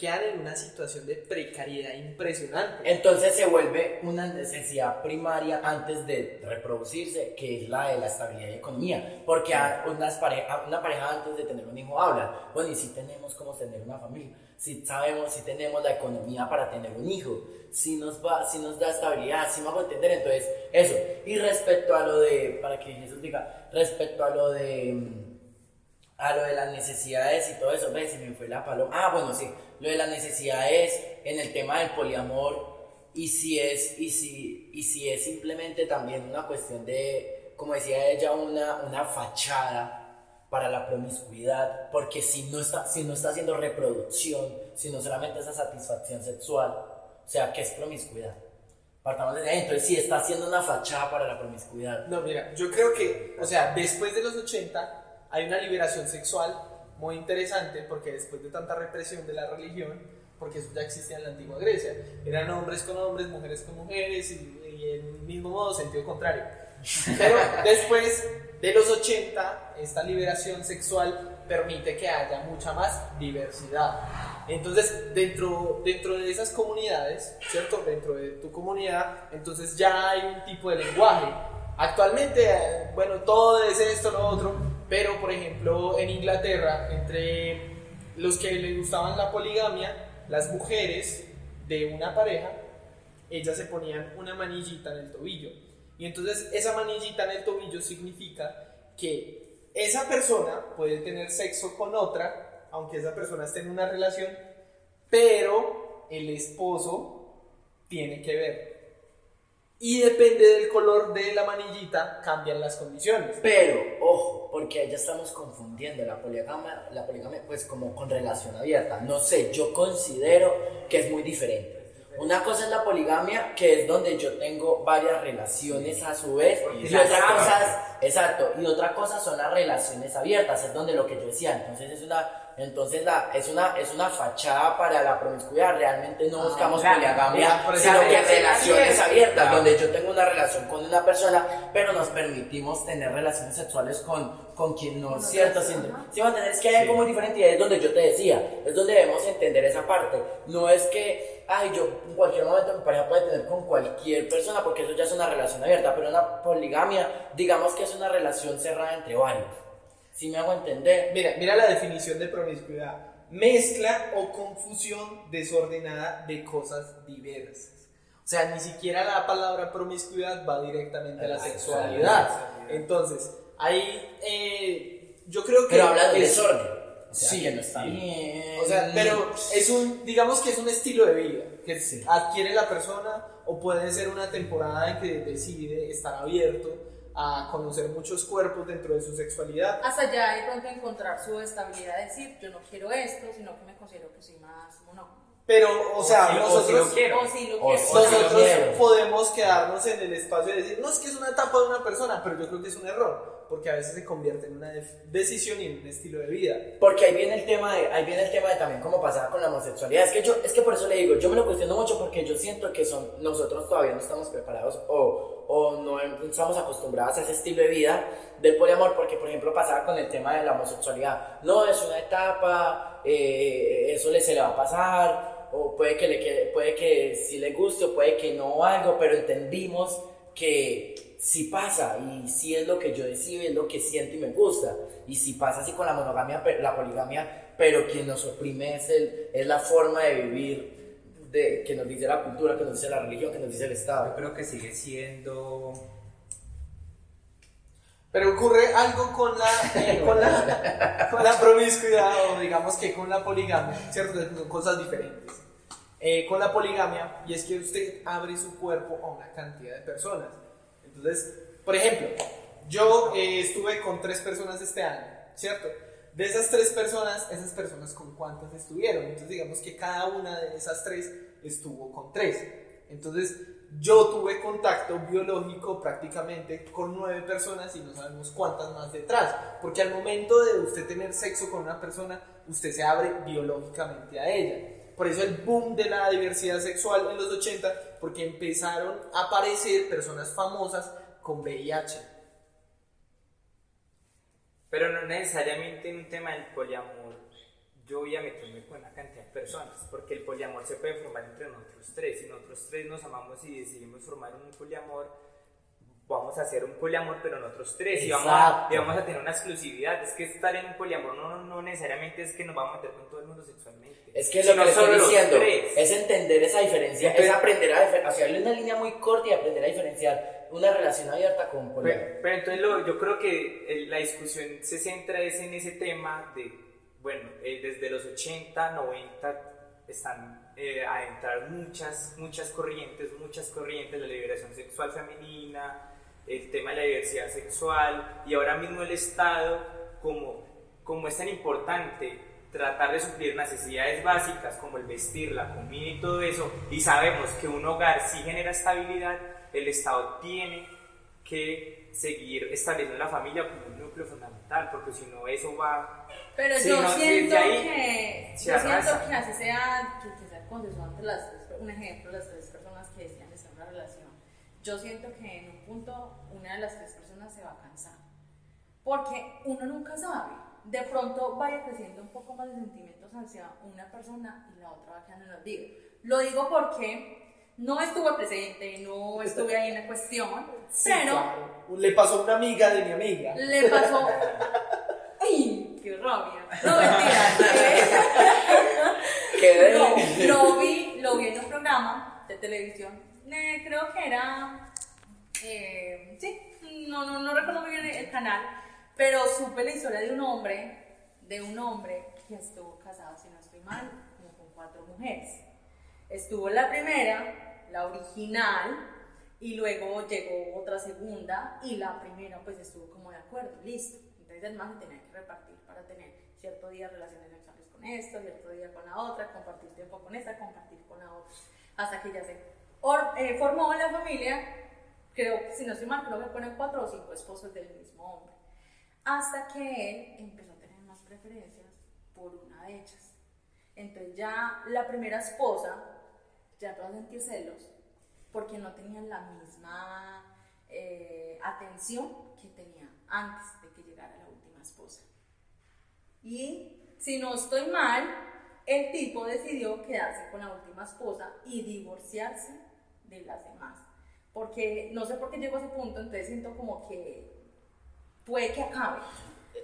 quedan en una situación de precariedad impresionante. Entonces se vuelve una necesidad primaria antes de reproducirse, que es la de la estabilidad y economía. Porque unas pareja, una pareja antes de tener un hijo habla, bueno, y si tenemos cómo tener una familia, si sabemos, si tenemos la economía para tener un hijo, si nos, va, si nos da estabilidad, si vamos a entender, entonces eso. Y respecto a lo de, para que Jesús diga, respecto a lo de... mm, a lo de las necesidades y todo eso, ves, se me fue la paloma. Ah, bueno, sí, lo de las necesidades en el tema del poliamor y si es, y si, y si es simplemente también una cuestión de, como decía ella, una, una fachada para la promiscuidad, porque si no, está, si no está haciendo reproducción, si no solamente esa satisfacción sexual, o sea, ¿qué es promiscuidad? Partamos de entonces si está haciendo una fachada para la promiscuidad. No, mira, yo creo que, o sea, después de los 80, hay una liberación sexual muy interesante porque después de tanta represión de la religión, porque eso ya existía en la antigua Grecia, eran hombres con hombres, mujeres con mujeres y, y en el mismo modo, sentido contrario. Pero después de los 80, esta liberación sexual permite que haya mucha más diversidad. Entonces, dentro, dentro de esas comunidades, ¿cierto? Dentro de tu comunidad, entonces ya hay un tipo de lenguaje. Actualmente, eh, bueno, todo es esto, lo otro, pero por ejemplo, en Inglaterra, entre los que les gustaban la poligamia, las mujeres de una pareja, ellas se ponían una manillita en el tobillo. Y entonces esa manillita en el tobillo significa que esa persona puede tener sexo con otra, aunque esa persona esté en una relación, pero el esposo tiene que ver. Y depende del color de la manillita, cambian las condiciones. Pero, ojo, porque ya estamos confundiendo la poligamia, la poligamia pues como con relación abierta. No sé, yo considero que es muy diferente. Una cosa es la poligamia, que es donde yo tengo varias relaciones a su vez, y otra cosa es, exacto, y otra cosa son las relaciones abiertas, es donde lo que yo decía, entonces es una entonces la, es, una, es una fachada para la promiscuidad. Realmente no buscamos claro, poligamia, sino que relaciones abiertas. abiertas, Claro. donde yo tengo una relación con una persona, pero nos permitimos tener relaciones sexuales con, con quien no es Con cierto. ajá. Sí, va a tener, es que hay Sí. muy diferente y es donde yo te decía, es donde debemos entender esa parte. No es que, ay, yo en cualquier momento mi pareja puede tener con cualquier persona, porque eso ya es una relación abierta, pero una poligamia, digamos que es una relación cerrada entre varios. Si me hago entender. Mira, mira la definición de promiscuidad. Mezcla o confusión desordenada de cosas diversas. O sea, ni siquiera la palabra promiscuidad va directamente a la la sexualidad. sexualidad. Entonces, ahí eh, yo creo que... Pero habla de es- desorden. O sea, Sí, que no está bien. O sea, pero es un, digamos que es un estilo de vida que Sí. adquiere la persona o puede ser una temporada en que decide estar abierto a conocer muchos cuerpos dentro de su sexualidad. Hasta ya de pronto encontrar su estabilidad, decir, yo no quiero esto, sino que me considero que soy más monógamo. Pero, o sea, si lo- o si nosotros... lo quiero. O si lo O quiero. si Nosotros lo quiero. podemos quedarnos en el espacio y decir, no, es que es una etapa de una persona, pero yo creo que es un error, porque a veces se convierte en una decisión y en un estilo de vida. Porque ahí viene el tema de, ahí viene el tema de también cómo pasaba con la homosexualidad. Es que yo, es que por eso le digo, yo me lo cuestiono mucho porque yo siento que son, nosotros todavía no estamos preparados o, o no em- estamos acostumbrados a ese estilo de vida del poliamor, porque por ejemplo pasaba con el tema de la homosexualidad. No, es una etapa, eh, eso le se le va a pasar, o puede que le puede que sí le guste, o puede que no algo, pero entendimos que si pasa y si es lo que yo decido, es lo que siento y me gusta. Y si pasa así con la monogamia, la poligamia, pero quien nos oprime es, el, es la forma de vivir de, que nos dice la cultura, que nos dice la religión, que nos dice el Yo Estado. creo que sigue siendo Pero ocurre algo con la, eh, con la, con la promiscuidad o digamos que con la poligamia, ¿cierto? Son cosas diferentes. Eh, con la poligamia, y es que usted abre su cuerpo a una cantidad de personas. Entonces, por ejemplo, yo eh, estuve con tres personas este año, ¿cierto? De esas tres personas, esas personas con cuántas estuvieron. Entonces, digamos que cada una de esas tres estuvo con tres. Entonces, yo tuve contacto biológico prácticamente con nueve personas y no sabemos cuántas más detrás. Porque al momento de usted tener sexo con una persona, usted se abre biológicamente a ella. Por eso el boom de la diversidad sexual en los 80, porque empezaron a aparecer personas famosas con VIH. Pero no necesariamente en un tema del poliamor yo voy a meterme con una cantidad de personas, porque el poliamor se puede formar entre nosotros tres. Si nosotros tres nos amamos y decidimos formar un poliamor, vamos a hacer un poliamor, pero nosotros tres, y vamos, a, y vamos a tener una exclusividad. Es que estar en un poliamor no, no, necesariamente es que nos vamos a meter con todo el mundo sexualmente. Es que lo que estoy diciendo es entender esa diferencia, Entonces- es aprender a diferenciar, o sea, hay una línea muy corta y aprender a diferenciar una relación abierta con un poliamor. Pero, pero entonces lo- yo creo que la discusión se centra es en ese tema de, bueno, eh, desde los 80, 90 están eh, a entrar muchas, muchas corrientes, muchas corrientes, la liberación sexual femenina, el tema de la diversidad sexual y ahora mismo el Estado, como, como es tan importante tratar de suplir necesidades básicas como el vestir, la comida y todo eso, y sabemos que un hogar sí genera estabilidad, el Estado tiene que seguir estableciendo la familia como un núcleo fundamental, porque si no eso va... Pero Sí, yo no, siento ahí que, yo siento que así sea, que, que sea las per- un ejemplo, las tres personas que decían estar en una relación, yo siento que en un punto una de las tres personas se va a cansar, porque uno nunca sabe, de pronto vaya creciendo un poco más de sentimientos hacia una persona y la otra va quedando en el olvido. Lo digo porque no estuve presente, no estuve ahí en la cuestión, Sí, pero claro. Le pasó a una amiga de mi amiga. le pasó. ¡Ay! ¡Qué rabia! No, mentira. No, lo vi, lo vi en un programa de televisión. Eh, creo que era. eh, sí, no, no, no recuerdo muy bien el canal, pero supe la historia de un hombre, de un hombre que estuvo casado, si no estoy mal, con cuatro mujeres. Estuvo la primera, la original, y luego llegó otra segunda, y la primera pues estuvo como de acuerdo, listo. Entonces el man tenía que repartir para tener cierto día relaciones sexuales con esta, cierto día con la otra, compartir tiempo con esta, compartir con la otra, hasta que ya se or- eh, formó la familia, creo, si no estoy mal, creo que ponen cuatro o cinco esposos del mismo hombre, hasta que él empezó a tener más preferencias por una de ellas. Entonces ya la primera esposa ya empezó a sentir celos porque no tenían la misma eh, atención que tenía antes de que llegara la última esposa. Y si no estoy mal, el tipo decidió quedarse con la última esposa y divorciarse de las demás. Porque no sé por qué llegó a ese punto, entonces siento como que puede que acabe.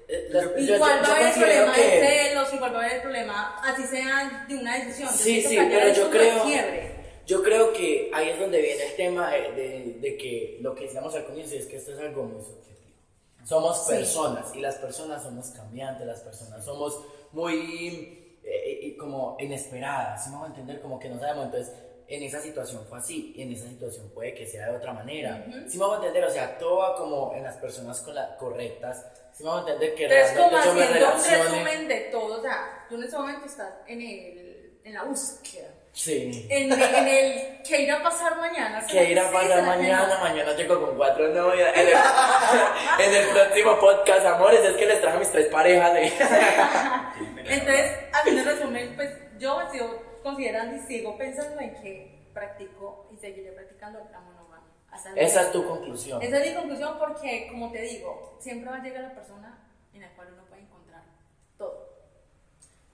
Eh, las- yo- Igual yo- va a haber el problema de que- celos, igual va a haber el problema, así sea de una decisión. Yo Sí, sí, pero yo de creo, yo creo que ahí es donde viene el tema de, de- de que lo que decíamos al comienzo es que esto es algo muy subjetivo. Somos Sí. personas y las personas somos cambiantes, las personas somos muy eh, eh, como inesperadas, ¿sí me hago entender? Como que no sabemos, entonces en esa situación fue así y en esa situación puede que sea de otra manera. ¿Sí me hago entender? O sea, todo va como en las personas con la- correctas. ¿Sí me hago entender que como realmente yo me haciendo un resumen de todo, o sea, tú en ese momento estás en, el, en la búsqueda, Sí. en, en el que irá a pasar mañana. ¿será que ir a pasar ¿Será que mañana, mañana llego con cuatro novias. En el, en el próximo podcast, amores, es que les traje mis tres parejas. de- Entonces, haciendo el resumen, pues yo sigo considerando y sigo pensando en que practico y seguiré practicando la monogamia. hasta el Esa es tu conclusión. Esa es mi conclusión porque, como te digo, siempre va a llegar la persona en la cual uno puede encontrar todo.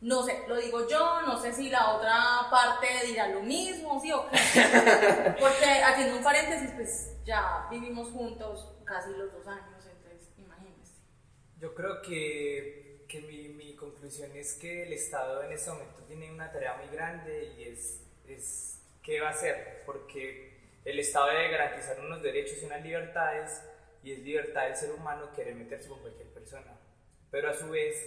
No sé, lo digo yo, no sé si la otra parte dirá lo mismo, sí o qué. Porque haciendo un paréntesis, pues ya vivimos juntos casi los dos años, entonces imagínense. Yo creo que, que mi, mi conclusión es que el Estado en este momento tiene una tarea muy grande y es, es qué va a hacer, porque el Estado debe garantizar unos derechos y unas libertades y es libertad del ser humano querer meterse con cualquier persona. Pero a su vez,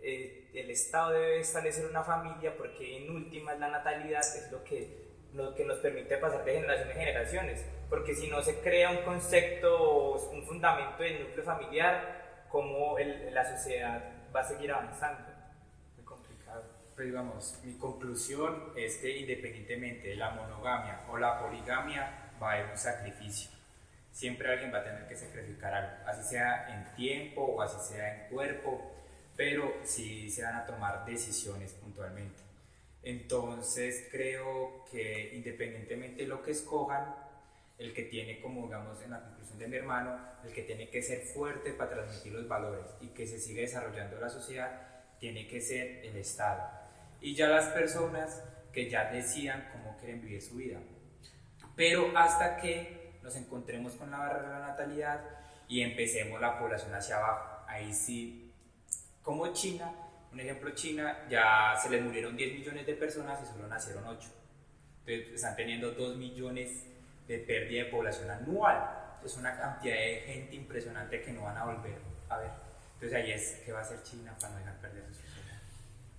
eh, el Estado debe establecer una familia porque en últimas la natalidad es lo que, lo que nos permite pasar de generación en generaciones. Porque si no se crea un concepto, un fundamento del núcleo familiar, ¿cómo el- la sociedad va a seguir avanzando? Muy complicado. Pues digamos, mi conclusión es que independientemente de la monogamia o la poligamia, va a haber un sacrificio. Siempre alguien va a tener que sacrificar algo, así sea en tiempo o así sea en cuerpo, pero sí se van a tomar decisiones puntualmente. Entonces creo que independientemente de lo que escojan, el que tiene como digamos en la conclusión de mi hermano, el que tiene que ser fuerte para transmitir los valores y que se siga desarrollando la sociedad, tiene que ser el Estado. Y ya las personas que ya decidan cómo quieren vivir su vida. Pero hasta que nos encontremos con la barrera de la natalidad y empecemos la población hacia abajo, ahí sí, como China, un ejemplo, China ya se les murieron 10 millones de personas y solo nacieron 8. Entonces están teniendo 2 millones de pérdida de población anual. Es una cantidad de gente impresionante que no van a volver a ver. Entonces ahí es que va a hacer China para no dejar perder su sociedad.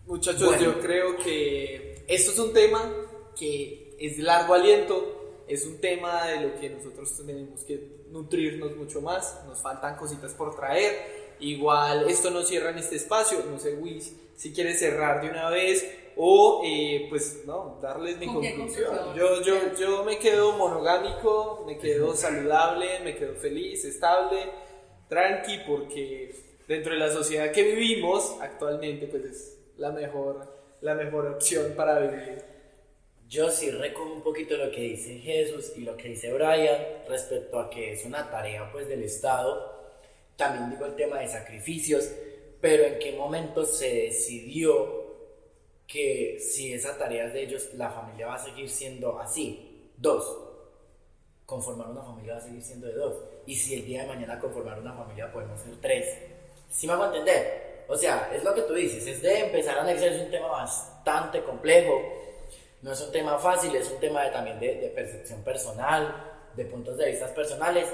Muchachos, Bueno. yo creo que esto es un tema que es de largo aliento, es un tema de lo que nosotros tenemos que nutrirnos mucho más, nos faltan cositas por traer Igual esto no cierra en este espacio, no sé, Wiz, si quieres cerrar de una vez o eh, pues no, darles mi ¿Con qué conclusión. conclusión? Yo, yo, yo me quedo monogámico, me quedo saludable, me quedo feliz, estable, tranqui, porque dentro de la sociedad que vivimos actualmente pues es la mejor, la mejor opción para vivir. Yo sí recojo un poquito lo que dice Jesús y lo que dice Brian respecto a que es una tarea pues del Estado. También digo el tema de sacrificios, pero en qué momento se decidió que si esa tarea de ellos, la familia va a seguir siendo así. Dos, conformar una familia va a seguir siendo de dos. Y si el día de mañana conformar una familia podemos ser tres. ¿Sí me hago entender? O sea, es lo que tú dices, es de empezar a analizar, es un tema bastante complejo, no es un tema fácil, es un tema de, también de, de percepción personal, de puntos de vista personales.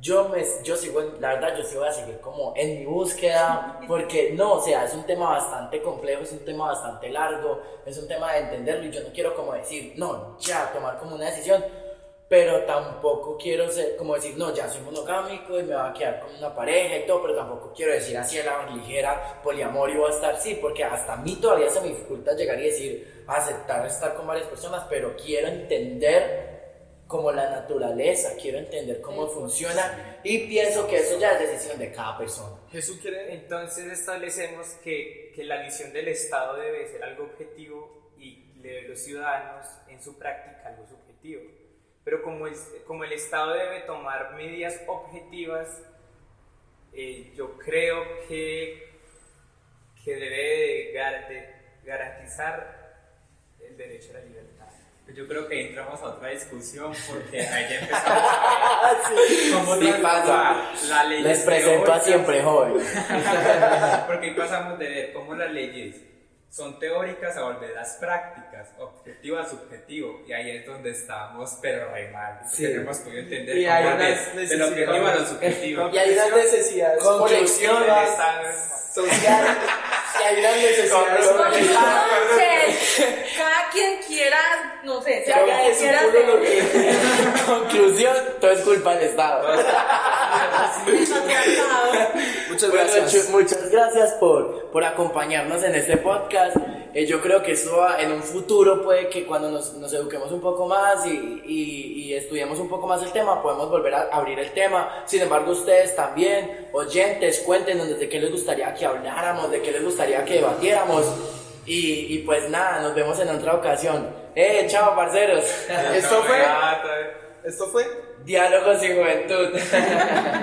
Yo, me, yo sigo, en- la verdad, yo sí voy a seguir como en mi búsqueda, porque no, o sea, es un tema bastante complejo, es un tema bastante largo, es un tema de entenderlo y yo no quiero como decir, no, ya, tomar como una decisión, pero tampoco quiero ser, como decir, no, ya soy monogámico y me va a quedar con una pareja y todo, pero tampoco quiero decir así a la ligera, poliamor y voy a estar, sí, porque hasta a mí todavía se me dificulta llegar y decir, aceptar estar con varias personas, pero quiero entender como la naturaleza, quiero entender cómo funciona y pienso que eso ya es decisión de cada persona. Jesús quiere... Entonces establecemos que, que la visión del Estado debe ser algo objetivo y de los ciudadanos en su práctica algo subjetivo. Pero como el, como el Estado debe tomar medidas objetivas, eh, yo creo que, que debe de garantizar el derecho a la libertad. Yo creo que entramos a otra discusión porque ahí ya empezamos a ver cómo Sí, pasa. las leyes Les presento a siempre joven. Porque ahí pasamos de ver cómo las leyes son teóricas a volverlas prácticas, objetivo a subjetivo, y ahí es donde estamos, pero re mal. Sí. Hemos podido entender Y cómo hay es unas del objetivo a lo subjetivo. Y hay unas necesidades Está- sociales, hay Conclusión, colectivas. que cada quien quiera, no sé, Que haga que Conclusión, todo es culpa del Estado. Muchas Bueno, gracias. Muchas gracias por, por acompañarnos en este podcast. Eh, yo creo que eso va- en un futuro puede que cuando nos, nos eduquemos un poco más y, y, y estudiemos un poco más el tema, podemos volver a abrir el tema. Sin embargo, ustedes también, oyentes, cuéntenos de qué les gustaría que habláramos, de qué les gustaría que debatiéramos. Y, y pues nada, nos vemos en otra ocasión. Eh, chao, parceros. Esto fue, esto fue Diálogos y juventud.